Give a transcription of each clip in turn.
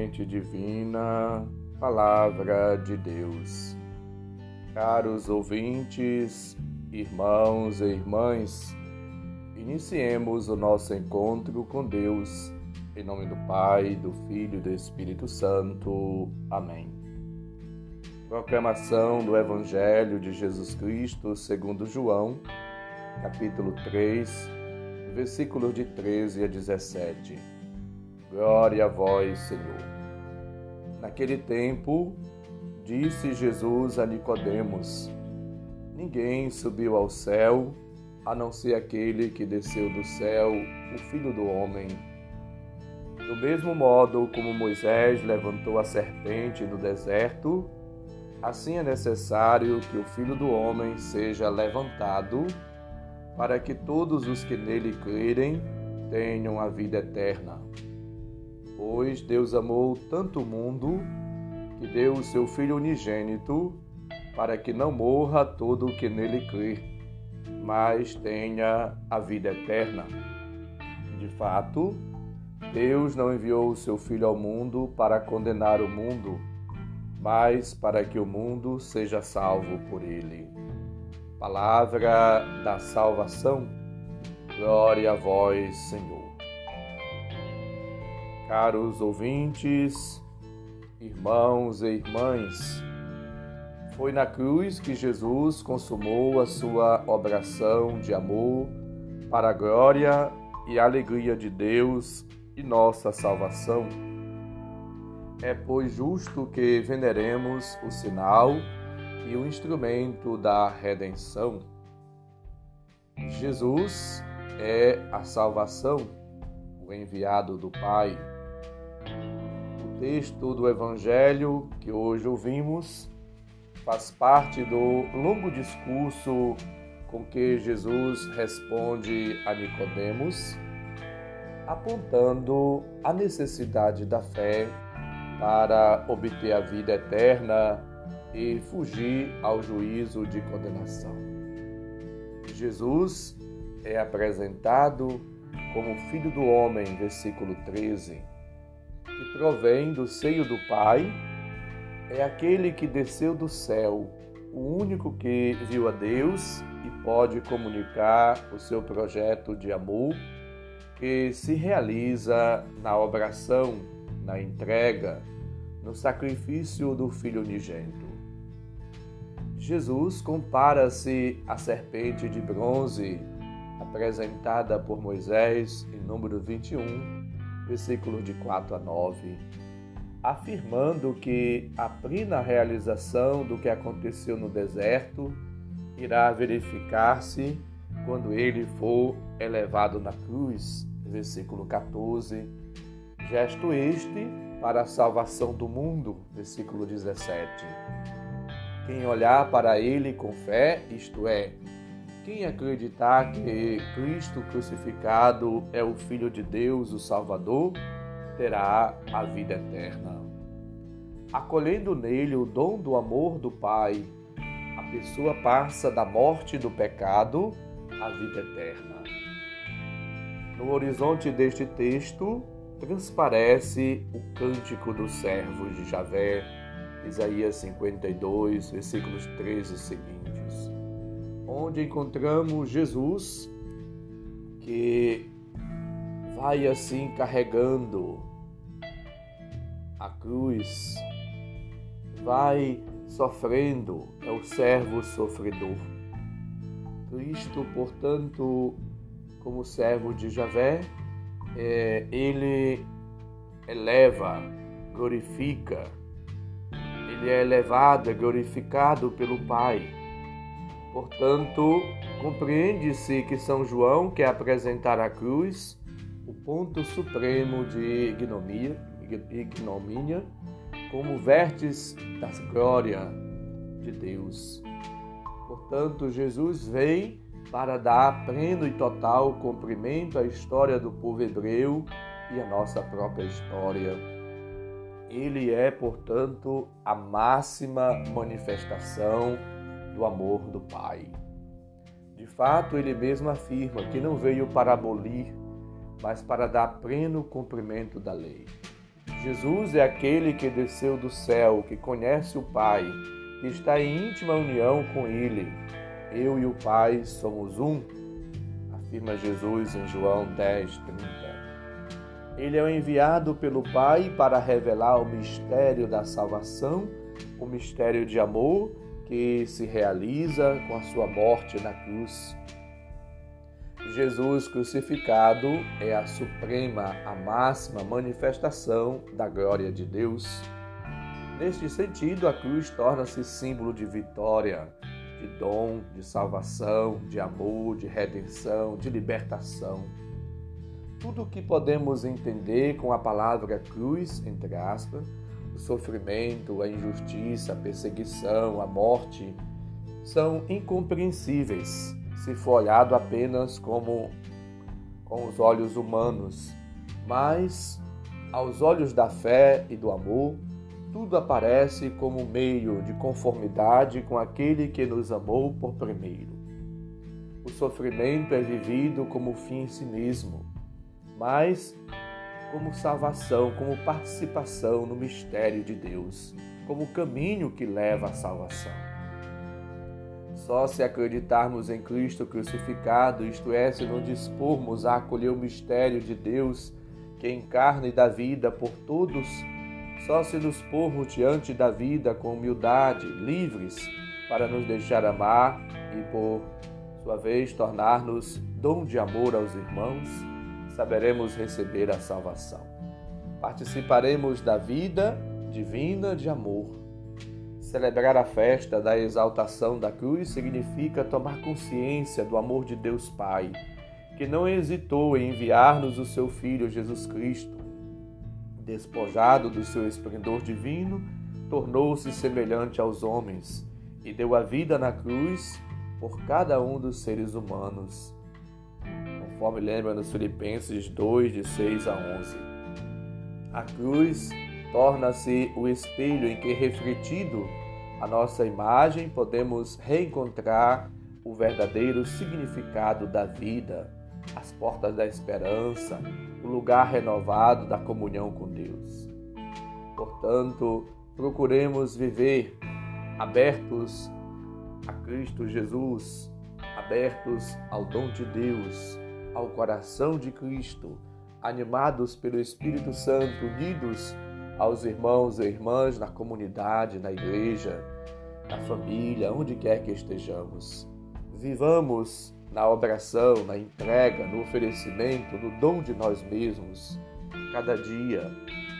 semente divina, Palavra de Deus. Caros ouvintes, irmãos e irmãs, iniciemos o nosso encontro com Deus, em nome do Pai, do Filho e do Espírito Santo. Amém. Proclamação do Evangelho de Jesus Cristo segundo João, capítulo 3, versículos de 13 a 17. Glória a vós, Senhor. Naquele tempo, disse Jesus a Nicodemos: Ninguém subiu ao céu, a não ser aquele que desceu do céu, o Filho do homem. Do mesmo modo como Moisés levantou a serpente no deserto, assim é necessário que o Filho do homem seja levantado, para que todos os que nele crerem tenham a vida eterna. Pois Deus amou tanto o mundo que deu o seu Filho unigênito para que não morra todo o que nele crê, mas tenha a vida eterna. De fato, Deus não enviou o seu Filho ao mundo para condenar o mundo, mas para que o mundo seja salvo por ele. Palavra da salvação. Glória a vós, Senhor. Caros ouvintes, irmãos e irmãs, foi na cruz que Jesus consumou a sua obração de amor para a glória e alegria de Deus e nossa salvação. É, pois, justo que veneremos o sinal e o instrumento da redenção. Jesus é a salvação, o enviado do Pai texto do Evangelho que hoje ouvimos faz parte do longo discurso com que Jesus responde a Nicodemos, apontando a necessidade da fé para obter a vida eterna e fugir ao juízo de condenação. Jesus é apresentado como Filho do Homem, versículo 13 que provém do seio do Pai, é aquele que desceu do céu, o único que viu a Deus e pode comunicar o seu projeto de amor, que se realiza na obração, na entrega, no sacrifício do Filho unigênito. Jesus compara-se à serpente de bronze apresentada por Moisés em número 21 versículos de 4 a 9, afirmando que a plena realização do que aconteceu no deserto irá verificar-se quando ele for elevado na cruz, versículo 14. Gesto este para a salvação do mundo, versículo 17. Quem olhar para ele com fé, isto é, quem acreditar que Cristo crucificado é o Filho de Deus, o Salvador, terá a vida eterna. Acolhendo nele o dom do amor do Pai, a pessoa passa da morte do pecado à vida eterna. No horizonte deste texto, transparece o cântico dos servos de Javé, Isaías 52, versículos 13 e seguintes onde encontramos Jesus que vai assim carregando a cruz, vai sofrendo, é o servo sofredor. Cristo, portanto, como servo de Javé, é, ele eleva, glorifica, ele é elevado, é glorificado pelo Pai Portanto, compreende-se que São João quer apresentar a cruz o ponto supremo de ignomia, ignomínia como vértice da glória de Deus. Portanto, Jesus vem para dar pleno e total cumprimento à história do povo hebreu e à nossa própria história. Ele é, portanto, a máxima manifestação do amor do Pai. De fato, ele mesmo afirma que não veio para abolir, mas para dar pleno cumprimento da lei. Jesus é aquele que desceu do céu, que conhece o Pai, que está em íntima união com Ele. Eu e o Pai somos um, afirma Jesus em João 10, 30. Ele é o enviado pelo Pai para revelar o mistério da salvação, o mistério de amor que se realiza com a sua morte na cruz. Jesus crucificado é a suprema, a máxima manifestação da glória de Deus. Neste sentido, a cruz torna-se símbolo de vitória, de dom, de salvação, de amor, de redenção, de libertação. Tudo o que podemos entender com a palavra cruz, entre aspas, sofrimento, a injustiça, a perseguição, a morte, são incompreensíveis se for olhado apenas como com os olhos humanos, mas aos olhos da fé e do amor, tudo aparece como meio de conformidade com aquele que nos amou por primeiro. O sofrimento é vivido como fim em si mesmo, mas como salvação, como participação no mistério de Deus, como caminho que leva à salvação. Só se acreditarmos em Cristo crucificado, isto é, se nos dispormos a acolher o mistério de Deus que encarna e dá vida por todos, só se nos pormos diante da vida com humildade, livres, para nos deixar amar e, por sua vez, tornar-nos dom de amor aos irmãos, saberemos receber a salvação. Participaremos da vida divina de amor Celebrar a festa da exaltação da cruz significa tomar consciência do amor de Deus Pai, que não hesitou em enviar-nos o seu Filho Jesus Cristo. Despojado do seu esplendor divino, tornou-se semelhante aos homens e deu a vida na cruz por cada um dos seres humanos. Conforme lembra nos Filipenses 2, de 6 a 11. A cruz torna-se o espelho em que, refletido a nossa imagem, podemos reencontrar o verdadeiro significado da vida, as portas da esperança, o lugar renovado da comunhão com Deus. Portanto, procuremos viver abertos a Cristo Jesus, abertos ao dom de Deus, ao coração de Cristo, animados pelo Espírito Santo, unidos aos irmãos e irmãs na comunidade, na igreja, na família, onde quer que estejamos. Vivamos na oração, na entrega, no oferecimento, no dom de nós mesmos. Cada dia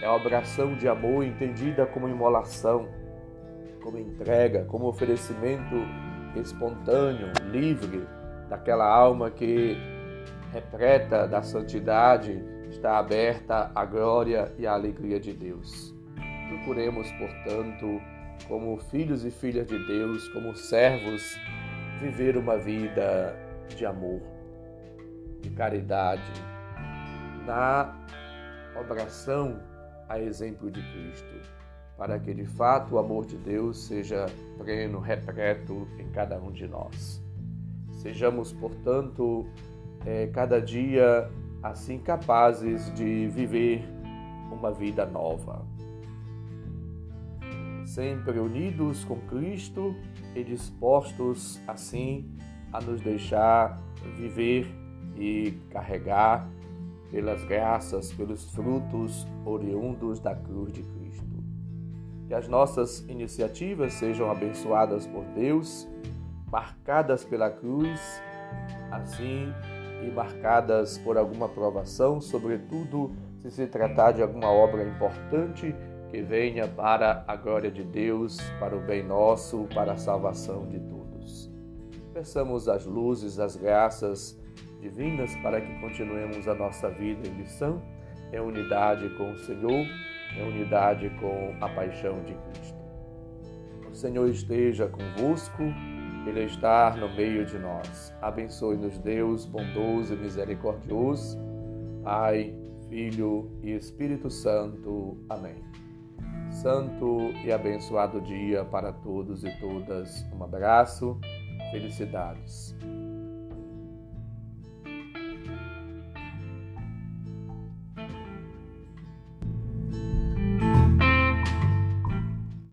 é a oração de amor entendida como imolação, como entrega, como oferecimento espontâneo, livre daquela alma que repleta da santidade está aberta à glória e à alegria de Deus. Procuremos, portanto, como filhos e filhas de Deus, como servos, viver uma vida de amor, de caridade, na oração a exemplo de Cristo, para que de fato o amor de Deus seja pleno, repleto em cada um de nós. Sejamos, portanto, é, cada dia assim capazes de viver uma vida nova. Sempre unidos com Cristo e dispostos assim a nos deixar viver e carregar pelas graças, pelos frutos oriundos da cruz de Cristo. Que as nossas iniciativas sejam abençoadas por Deus, marcadas pela cruz, assim e marcadas por alguma provação, sobretudo se se tratar de alguma obra importante que venha para a glória de Deus, para o bem nosso, para a salvação de todos. Peçamos as luzes, as graças divinas para que continuemos a nossa vida em missão, em unidade com o Senhor, em unidade com a paixão de Cristo. O Senhor esteja convosco ele está no meio de nós. Abençoe-nos, Deus, bondoso e misericordioso, Pai, Filho e Espírito Santo. Amém. Santo e abençoado dia para todos e todas. Um abraço, felicidades.